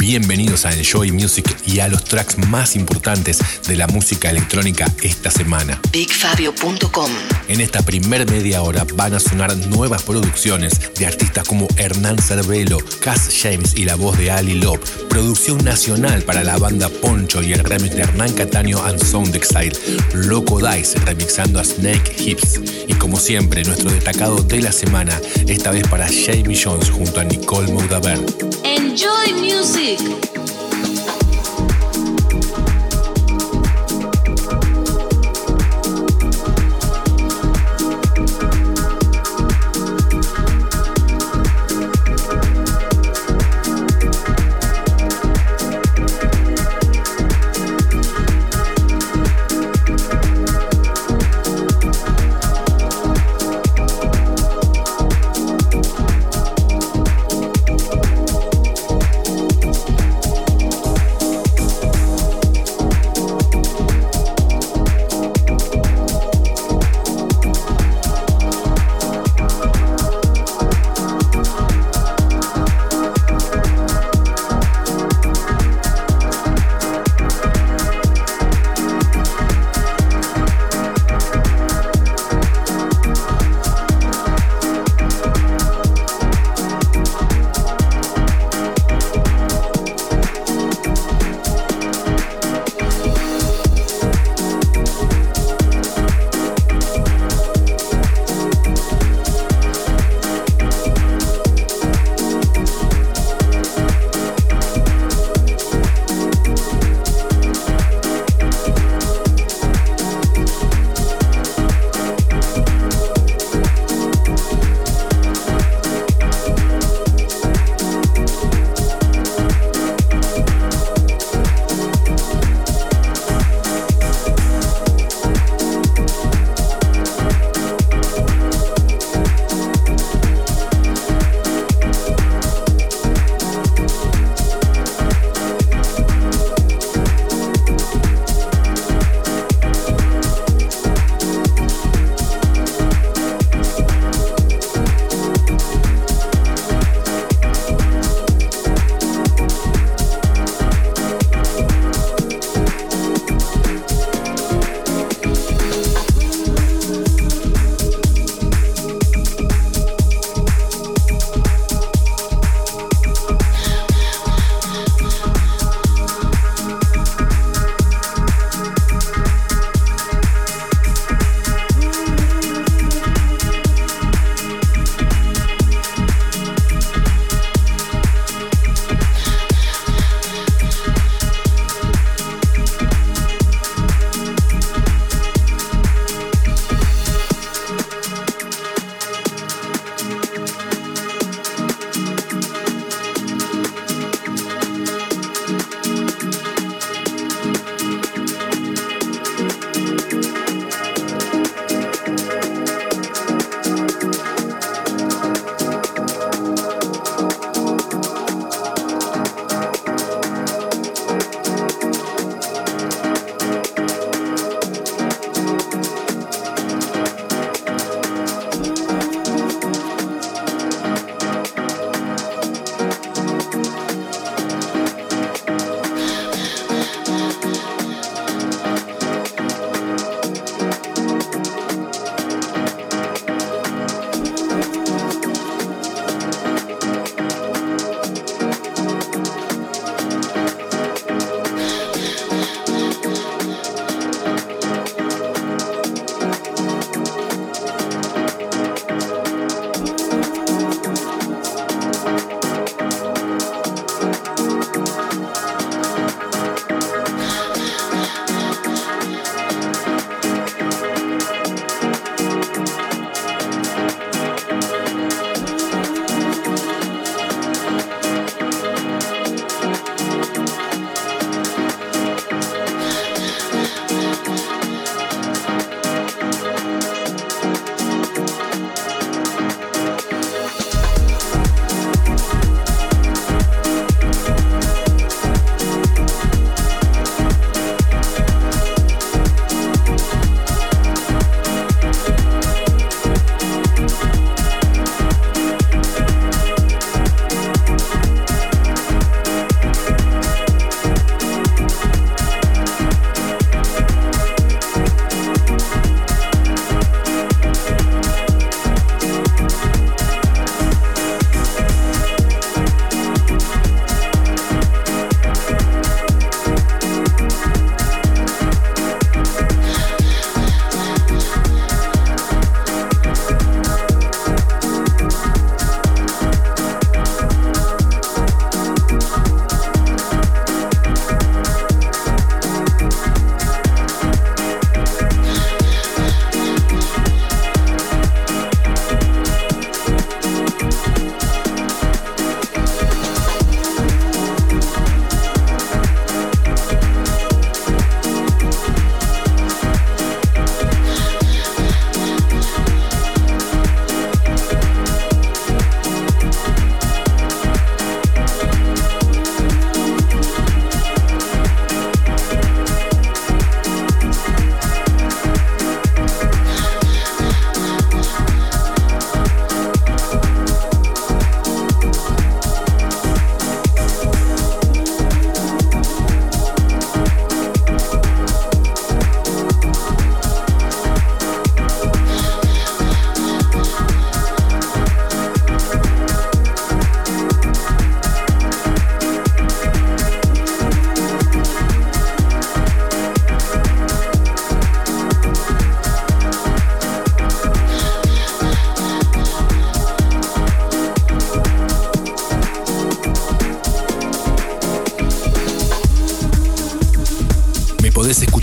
Bienvenidos a Enjoy Music y a los tracks más importantes de la música electrónica esta semana. BigFabio.com En esta primer media hora van a sonar nuevas producciones de artistas como Hernán Cervelo, Cass James y la voz de Ali Lop, producción nacional para la banda Poncho y el remix de Hernán Cataño and Sound Exile, Loco Dice remixando a Snake Hips y como siempre nuestro destacado de la semana, esta vez para Jamie Jones junto a Nicole Moudaber. Enjoy music. Podés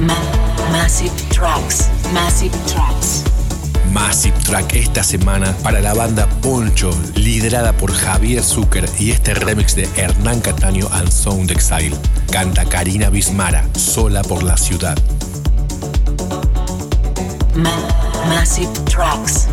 Massive Tracks. Massive Tracks. Massive Track esta semana para la banda Poncho, liderada por Javier Zucker y este remix de Hernán Cataño and Sound Exile. Canta Karina Bismara, sola por la ciudad. Massive Tracks.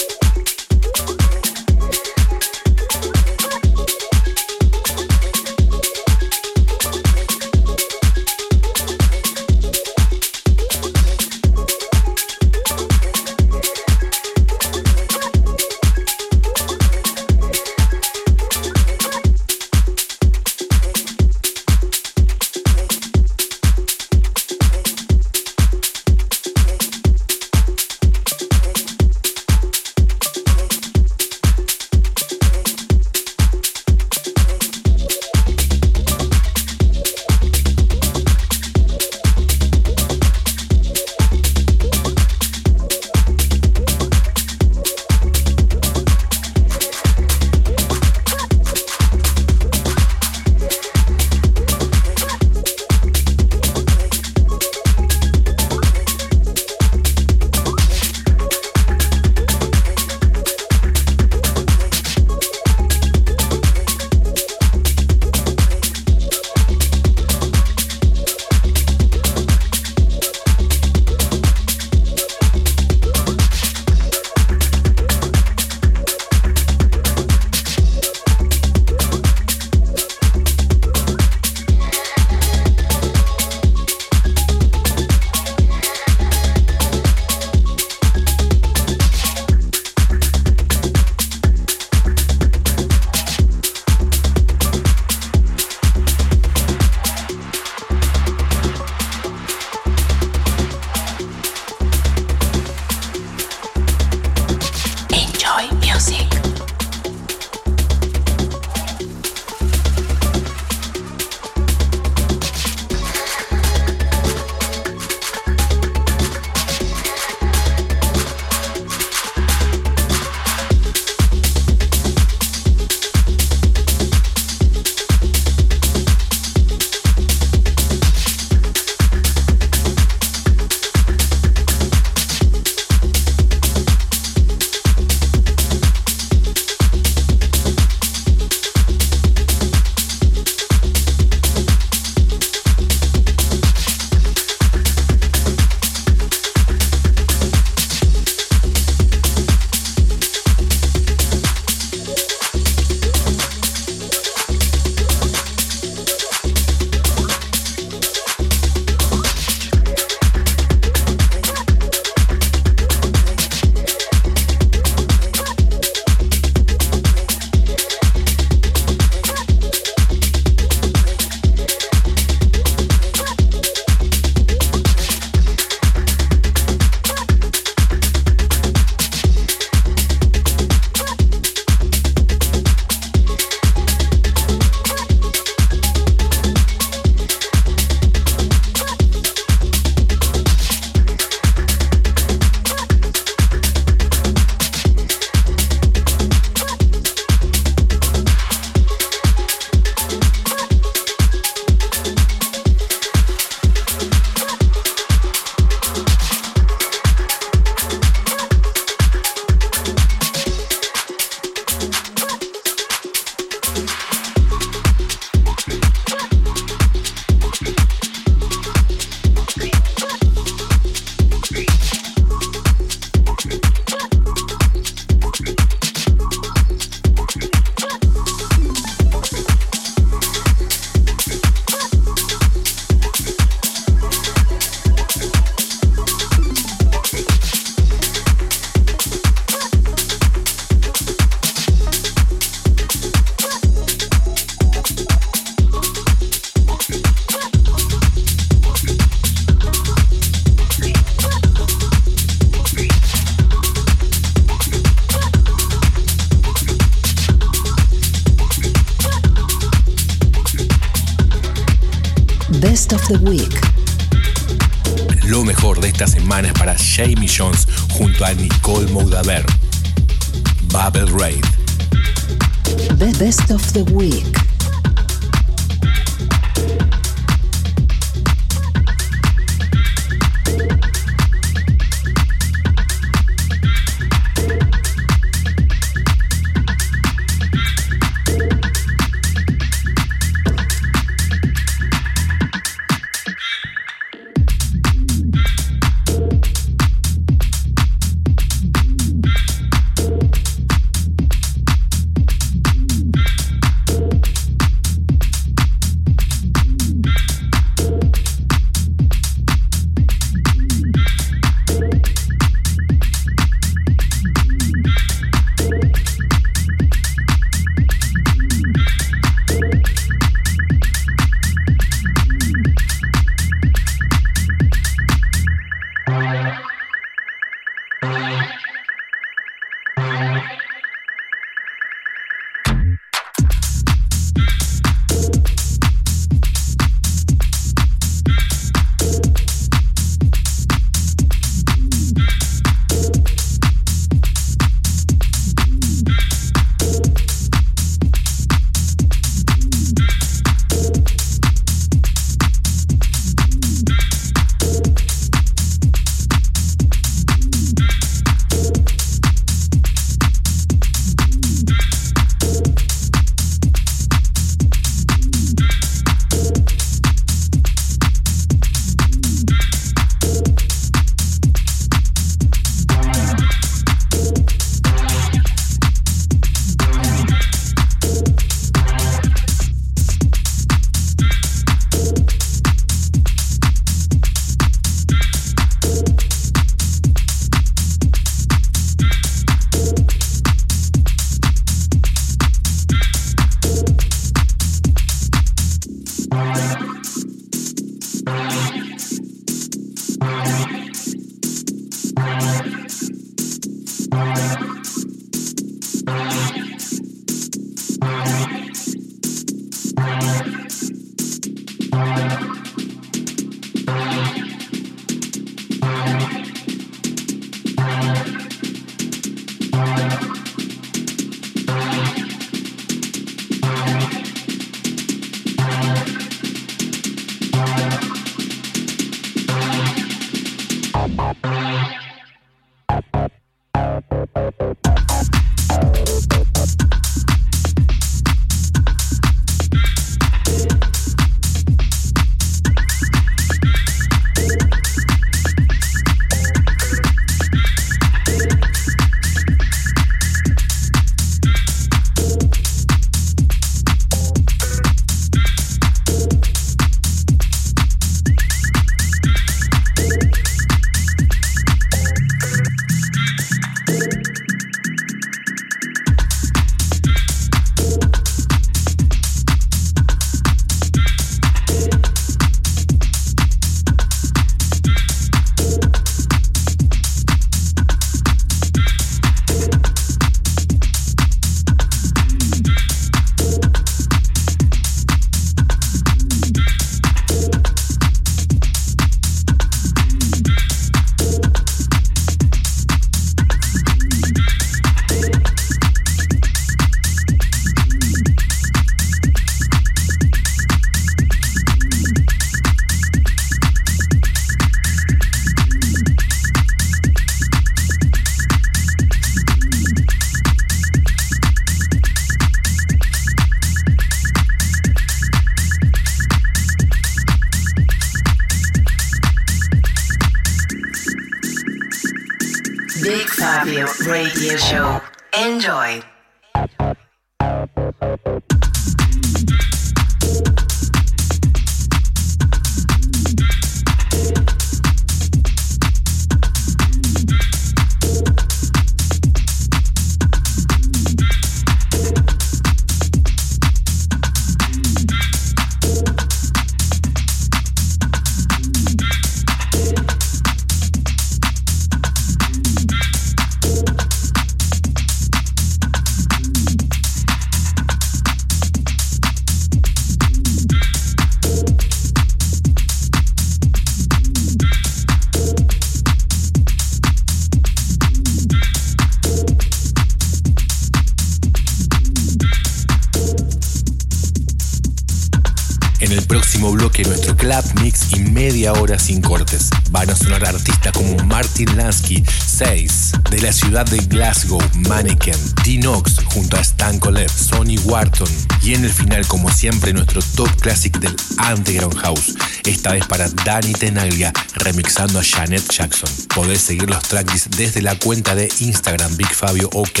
De Glasgow, Mannequin, D-Nox junto a Stan Colev, Sonny Wharton y en el final, como siempre, nuestro top classic del Underground House, esta vez para Danny Tenaglia remixando a Janet Jackson. Podés seguir los tracks desde la cuenta de Instagram Big Fabio OK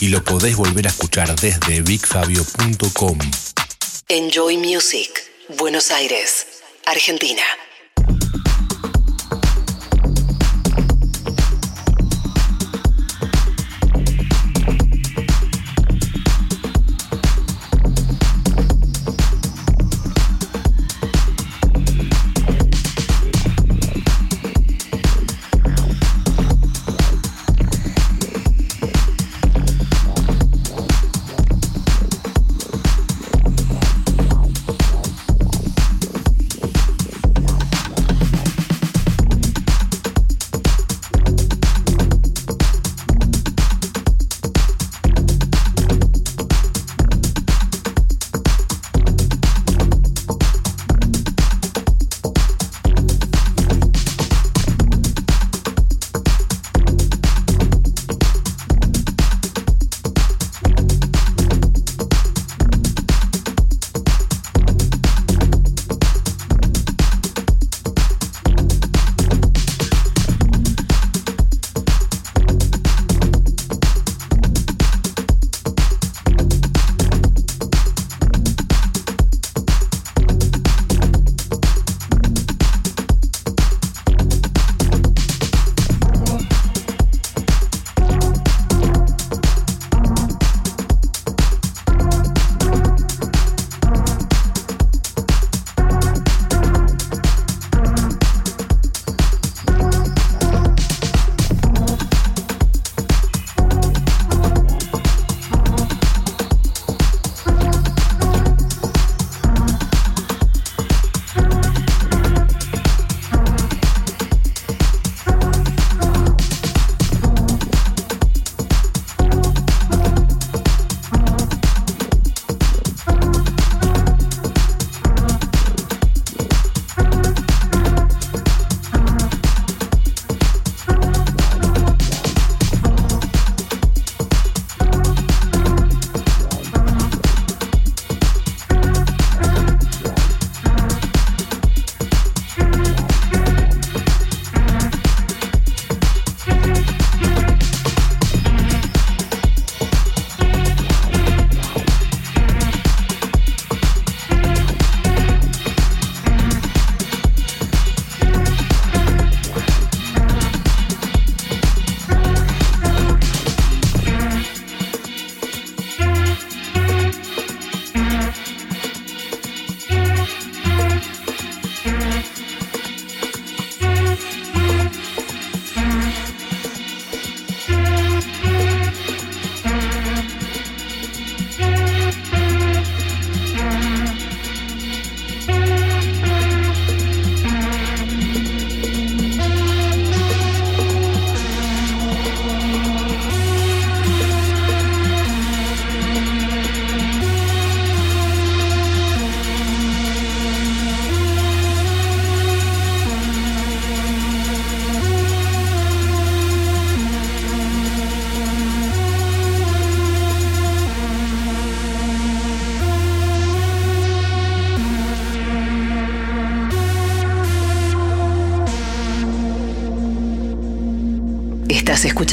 y lo podés volver a escuchar desde bigfabio.com. Enjoy Music, Buenos Aires, Argentina.